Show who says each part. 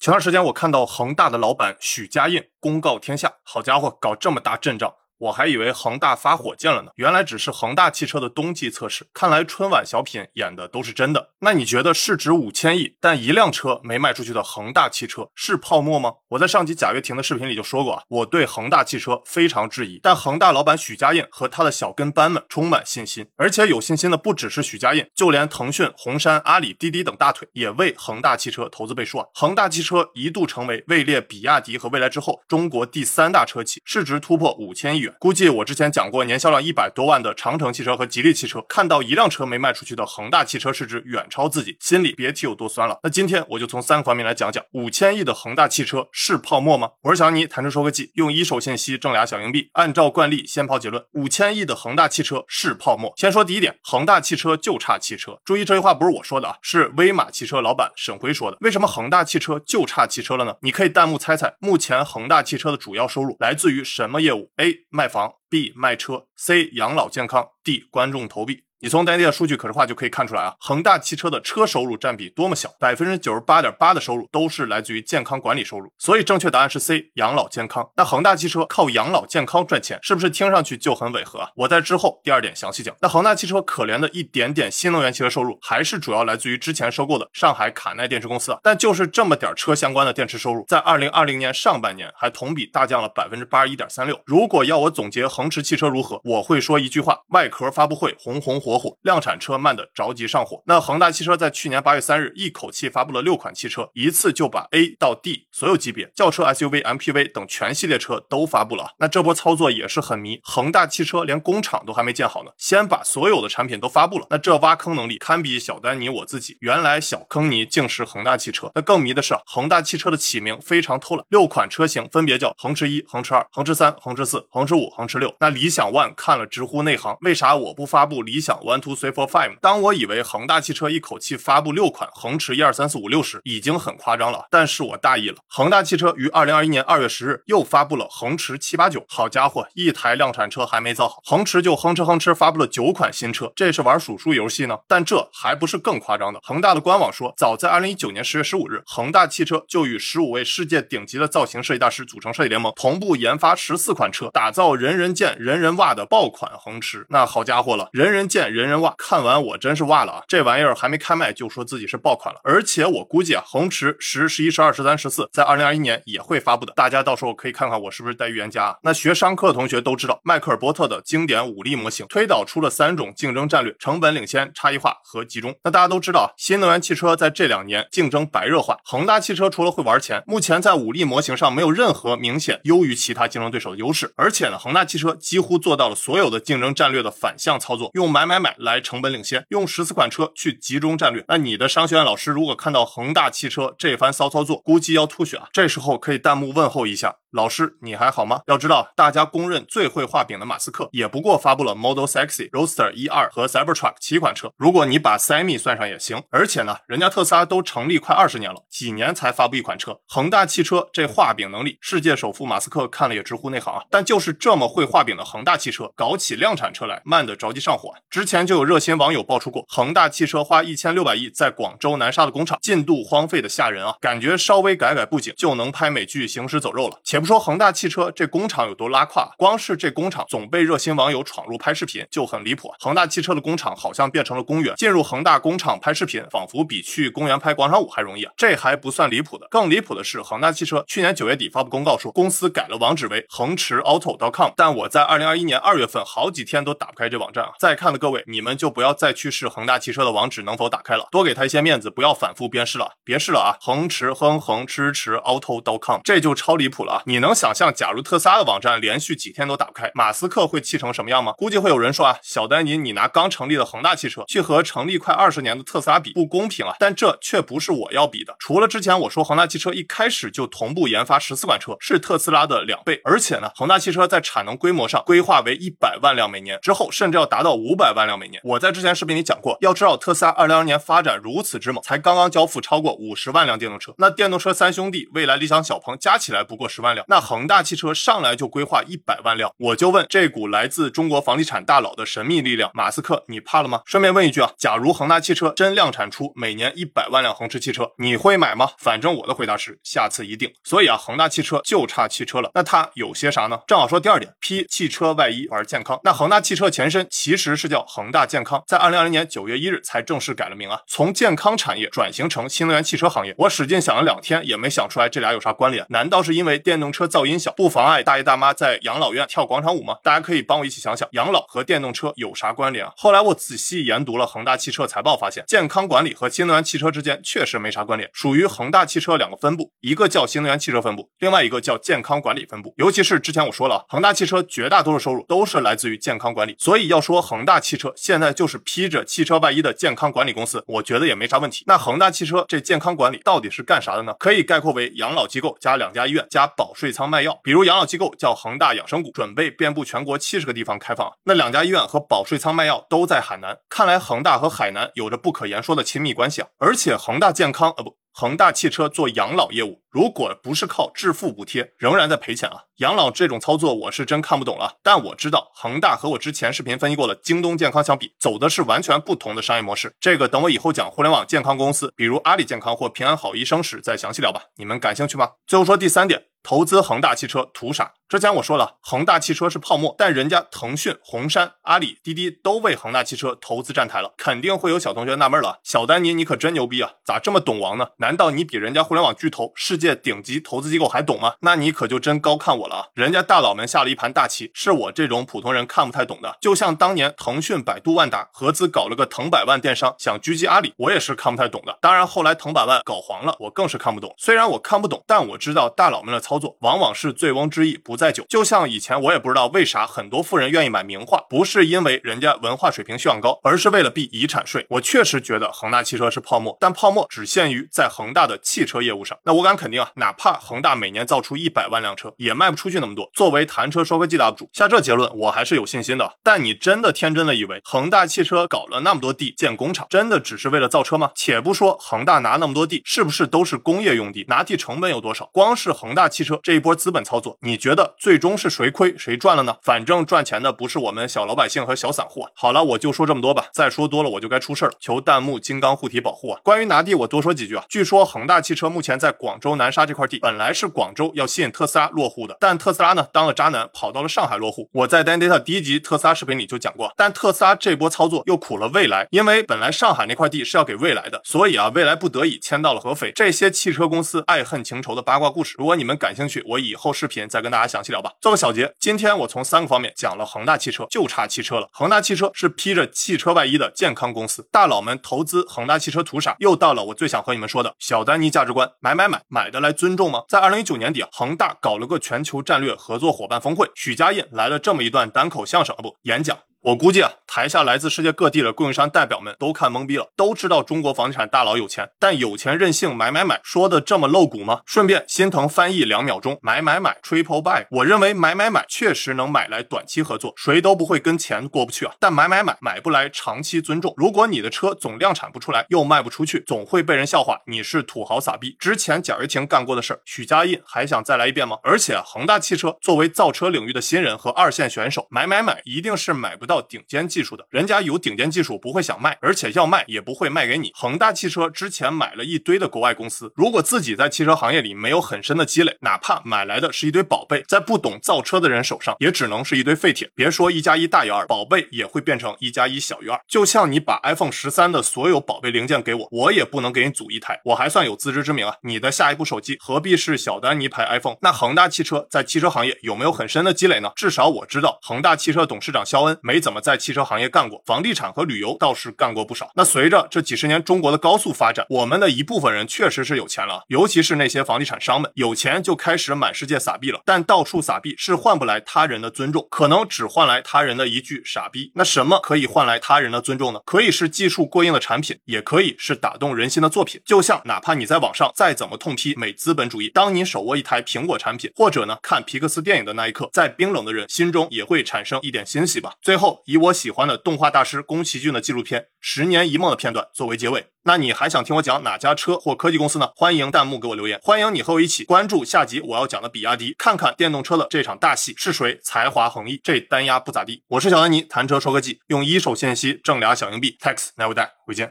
Speaker 1: 前段时间我看到恒大的老板许家印公告天下，好家伙，搞这么大阵仗。我还以为恒大发火箭了呢，原来只是恒大汽车的冬季测试。看来春晚小品演的都是真的。那你觉得市值五千亿但一辆车没卖出去的恒大汽车是泡沫吗？我在上集贾跃亭的视频里就说过啊，我对恒大汽车非常质疑，但恒大老板许家印和他的小跟班们充满信心，而且有信心的不只是许家印，就连腾讯、红杉、阿里、滴滴等大腿也为恒大汽车投资背书啊。恒大汽车一度成为位列比亚迪和蔚来之后中国第三大车企，市值突破五千亿估计我之前讲过，年销量一百多万的长城汽车和吉利汽车，看到一辆车没卖出去的恒大汽车市值远超自己，心里别提有多酸了。那今天我就从三个方面来讲讲，五千亿的恒大汽车是泡沫吗？我是小尼，谈车说科技，用一手信息挣俩小硬币。按照惯例，先抛结论：五千亿的恒大汽车是泡沫。先说第一点，恒大汽车就差汽车。注意这句话不是我说的啊，是威马汽车老板沈辉说的。为什么恒大汽车就差汽车了呢？你可以弹幕猜猜，目前恒大汽车的主要收入来自于什么业务？A. 卖房。B 卖车，C 养老健康，D 观众投币。你从当地的数据可视化就可以看出来啊，恒大汽车的车收入占比多么小，百分之九十八点八的收入都是来自于健康管理收入，所以正确答案是 C 养老健康。那恒大汽车靠养老健康赚钱，是不是听上去就很违和啊？我在之后第二点详细讲。那恒大汽车可怜的一点点新能源汽车收入，还是主要来自于之前收购的上海卡耐电池公司啊。但就是这么点车相关的电池收入，在二零二零年上半年还同比大降了百分之八十一点三六。如果要我总结恒驰汽车如何，我会说一句话：外壳发布会红红火火火，量产车。慢的着急上火，那恒大汽车在去年八月三日一口气发布了六款汽车，一次就把 A 到 D 所有级别轿车、SUV、MPV 等全系列车都发布了。那这波操作也是很迷，恒大汽车连工厂都还没建好呢，先把所有的产品都发布了。那这挖坑能力堪比小丹尼我自己。原来小坑尼竟是恒大汽车。那更迷的是，恒大汽车的起名非常偷懒，六款车型分别叫恒驰一、恒驰二、恒驰三、恒驰四、恒驰五、恒驰六。那理想 ONE 看了直呼内行，为啥我不发布理想 One Two Three Four Five？当我以为恒大汽车一口气发布六款恒驰一二三四五六时，已经很夸张了，但是我大意了。恒大汽车于二零二一年二月十日又发布了恒驰七八九，好家伙，一台量产车还没造好，恒驰就哼哧哼哧发布了九款新车，这是玩数数游戏呢？但这还不是更夸张的。恒大的官网说，早在二零一九年十月十五日，恒大汽车就与十五位世界顶级的造型设计大师组成设计联盟，同步研发十四款车，打造人人见人人哇的爆款恒驰。那好家伙了，人人见人人哇，看完我真是哇了啊。这玩意儿还没开卖就说自己是爆款了，而且我估计啊，恒驰十、十一、十二、十三、十四在二零二一年也会发布的，大家到时候可以看看我是不是带预言家啊。那学商科的同学都知道，迈克尔波特的经典五力模型推导出了三种竞争战略：成本领先、差异化和集中。那大家都知道，新能源汽车在这两年竞争白热化，恒大汽车除了会玩钱，目前在五力模型上没有任何明显优于其他竞争对手的优势，而且呢，恒大汽车几乎做到了所有的竞争战略的反向操作，用买买买来成本领先，用十四。款车去集中战略，那你的商学院老师如果看到恒大汽车这番骚操作，估计要吐血啊！这时候可以弹幕问候一下。老师，你还好吗？要知道，大家公认最会画饼的马斯克，也不过发布了 Model Sexy、Roadster 一二和 Cybertruck 七款车。如果你把 Semi 算上也行。而且呢，人家特斯拉都成立快二十年了，几年才发布一款车。恒大汽车这画饼能力，世界首富马斯克看了也直呼内行啊！但就是这么会画饼的恒大汽车，搞起量产车来慢的着急上火。之前就有热心网友爆出过，恒大汽车花一千六百亿在广州南沙的工厂进度荒废的吓人啊！感觉稍微改改布景就能拍美剧《行尸走肉》了。前且不说恒大汽车这工厂有多拉胯，光是这工厂总被热心网友闯入拍视频就很离谱。恒大汽车的工厂好像变成了公园，进入恒大工厂拍视频，仿佛比去公园拍广场舞还容易啊！这还不算离谱的，更离谱的是，恒大汽车去年九月底发布公告说，公司改了网址为恒驰 auto.com，但我在二零二一年二月份好几天都打不开这网站啊！在看的各位，你们就不要再去试恒大汽车的网址能否打开了，多给他一些面子，不要反复鞭试了，别试了啊！恒驰哼哼支持 auto.com，这就超离谱了啊！你能想象假？如特斯拉的网站连续几天都打不开，马斯克会气成什么样吗？估计会有人说啊，小丹尼，你拿刚成立的恒大汽车去和成立快二十年的特斯拉比，不公平啊！但这却不是我要比的。除了之前我说恒大汽车一开始就同步研发十四款车，是特斯拉的两倍，而且呢，恒大汽车在产能规模上规划为一百万辆每年，之后甚至要达到五百万辆每年。我在之前视频里讲过，要知道特斯拉二零二年发展如此之猛，才刚刚交付超过五十万辆电动车，那电动车三兄弟蔚来、理想、小鹏加起来不过十万辆。那恒大汽车上来就规划一百万辆，我就问这股来自中国房地产大佬的神秘力量，马斯克，你怕了吗？顺便问一句啊，假如恒大汽车真量产出每年一百万辆恒驰汽车，你会买吗？反正我的回答是下次一定。所以啊，恒大汽车就差汽车了，那它有些啥呢？正好说第二点，披汽车外衣玩健康。那恒大汽车前身其实是叫恒大健康，在二零二零年九月一日才正式改了名啊，从健康产业转型成新能源汽车行业。我使劲想了两天，也没想出来这俩有啥关联。难道是因为电动车噪音小，不妨碍大爷大妈在养老院跳广场舞吗？大家可以帮我一起想想，养老和电动车有啥关联啊？后来我仔细研读了恒大汽车财报，发现健康管理和新能源汽车之间确实没啥关联，属于恒大汽车两个分部，一个叫新能源汽车分部，另外一个叫健康管理分部。尤其是之前我说了，恒大汽车绝大多数收入都是来自于健康管理，所以要说恒大汽车现在就是披着汽车外衣的健康管理公司，我觉得也没啥问题。那恒大汽车这健康管理到底是干啥的呢？可以概括为养老机构加两家医院加保税仓卖药。比如养老机构叫恒大养生谷，准备遍布全国七十个地方开放。那两家医院和保税仓卖药都在海南，看来恒大和海南有着不可言说的亲密关系啊！而且恒大健康，呃不。恒大汽车做养老业务，如果不是靠致富补贴，仍然在赔钱啊！养老这种操作我是真看不懂了。但我知道恒大和我之前视频分析过的京东健康相比，走的是完全不同的商业模式。这个等我以后讲互联网健康公司，比如阿里健康或平安好医生时再详细聊吧。你们感兴趣吗？最后说第三点，投资恒大汽车图啥？之前我说了，恒大汽车是泡沫，但人家腾讯、红杉、阿里、滴滴都为恒大汽车投资站台了，肯定会有小同学纳闷了，小丹尼你可真牛逼啊，咋这么懂王呢？难道你比人家互联网巨头、世界顶级投资机构还懂吗？那你可就真高看我了啊！人家大佬们下了一盘大棋，是我这种普通人看不太懂的。就像当年腾讯、百度、万达合资搞了个腾百万电商，想狙击阿里，我也是看不太懂的。当然后来腾百万搞黄了，我更是看不懂。虽然我看不懂，但我知道大佬们的操作往往是醉翁之意不在酒，就像以。前我也不知道为啥很多富人愿意买名画，不是因为人家文化水平修养高，而是为了避遗产税。我确实觉得恒大汽车是泡沫，但泡沫只限于在恒大的汽车业务上。那我敢肯定啊，哪怕恒大每年造出一百万辆车，也卖不出去那么多。作为谈车说科技的 UP 主，下这结论我还是有信心的。但你真的天真的以为恒大汽车搞了那么多地建工厂，真的只是为了造车吗？且不说恒大拿那么多地是不是都是工业用地，拿地成本有多少？光是恒大汽车这一波资本操作，你觉得最终是谁？亏谁赚了呢？反正赚钱的不是我们小老百姓和小散户。好了，我就说这么多吧，再说多了我就该出事了。求弹幕金刚护体保护啊！关于拿地，我多说几句啊。据说恒大汽车目前在广州南沙这块地，本来是广州要吸引特斯拉落户的，但特斯拉呢当了渣男，跑到了上海落户。我在 Dan Data 第一集特斯拉视频里就讲过，但特斯拉这波操作又苦了蔚来，因为本来上海那块地是要给蔚来的，所以啊，蔚来不得已迁到了合肥。这些汽车公司爱恨情仇的八卦故事，如果你们感兴趣，我以后视频再跟大家讲详细聊吧。做个小结，今天我从三个方面讲了恒大汽车，就差汽车了。恒大汽车是披着汽车外衣的健康公司，大佬们投资恒大汽车图啥？又到了我最想和你们说的小丹尼价值观：买买买，买的来尊重吗？在二零一九年底，恒大搞了个全球战略合作伙伴峰会，许家印来了这么一段单口相声啊，不演讲。我估计啊，台下来自世界各地的供应商代表们都看懵逼了，都知道中国房地产大佬有钱，但有钱任性买买买，说的这么露骨吗？顺便心疼翻译两秒钟，买买买，triple buy。我认为买买买确实能买来短期合作，谁都不会跟钱过不去啊。但买买买买不来长期尊重。如果你的车总量产不出来，又卖不出去，总会被人笑话你是土豪傻逼。之前贾跃亭干过的事儿，许家印还想再来一遍吗？而且恒大汽车作为造车领域的新人和二线选手，买买买一定是买不。到顶尖技术的人家有顶尖技术不会想卖，而且要卖也不会卖给你。恒大汽车之前买了一堆的国外公司，如果自己在汽车行业里没有很深的积累，哪怕买来的是一堆宝贝，在不懂造车的人手上也只能是一堆废铁。别说一加一大于二，宝贝也会变成一加一小于二。就像你把 iPhone 十三的所有宝贝零件给我，我也不能给你组一台，我还算有自知之明啊。你的下一部手机何必是小丹尼牌 iPhone？那恒大汽车在汽车行业有没有很深的积累呢？至少我知道，恒大汽车董事长肖恩没。没怎么在汽车行业干过，房地产和旅游倒是干过不少。那随着这几十年中国的高速发展，我们的一部分人确实是有钱了，尤其是那些房地产商们，有钱就开始满世界撒币了。但到处撒币是换不来他人的尊重，可能只换来他人的一句傻逼。那什么可以换来他人的尊重呢？可以是技术过硬的产品，也可以是打动人心的作品。就像哪怕你在网上再怎么痛批美资本主义，当你手握一台苹果产品，或者呢看皮克斯电影的那一刻，在冰冷的人心中也会产生一点欣喜吧。最后。后以我喜欢的动画大师宫崎骏的纪录片《十年一梦》的片段作为结尾。那你还想听我讲哪家车或科技公司呢？欢迎弹幕给我留言。欢迎你和我一起关注下集我要讲的比亚迪，看看电动车的这场大戏是谁才华横溢，这单压不咋地。我是小丹尼，谈车说科技，用一手信息挣俩小硬币。Tax never die，回见。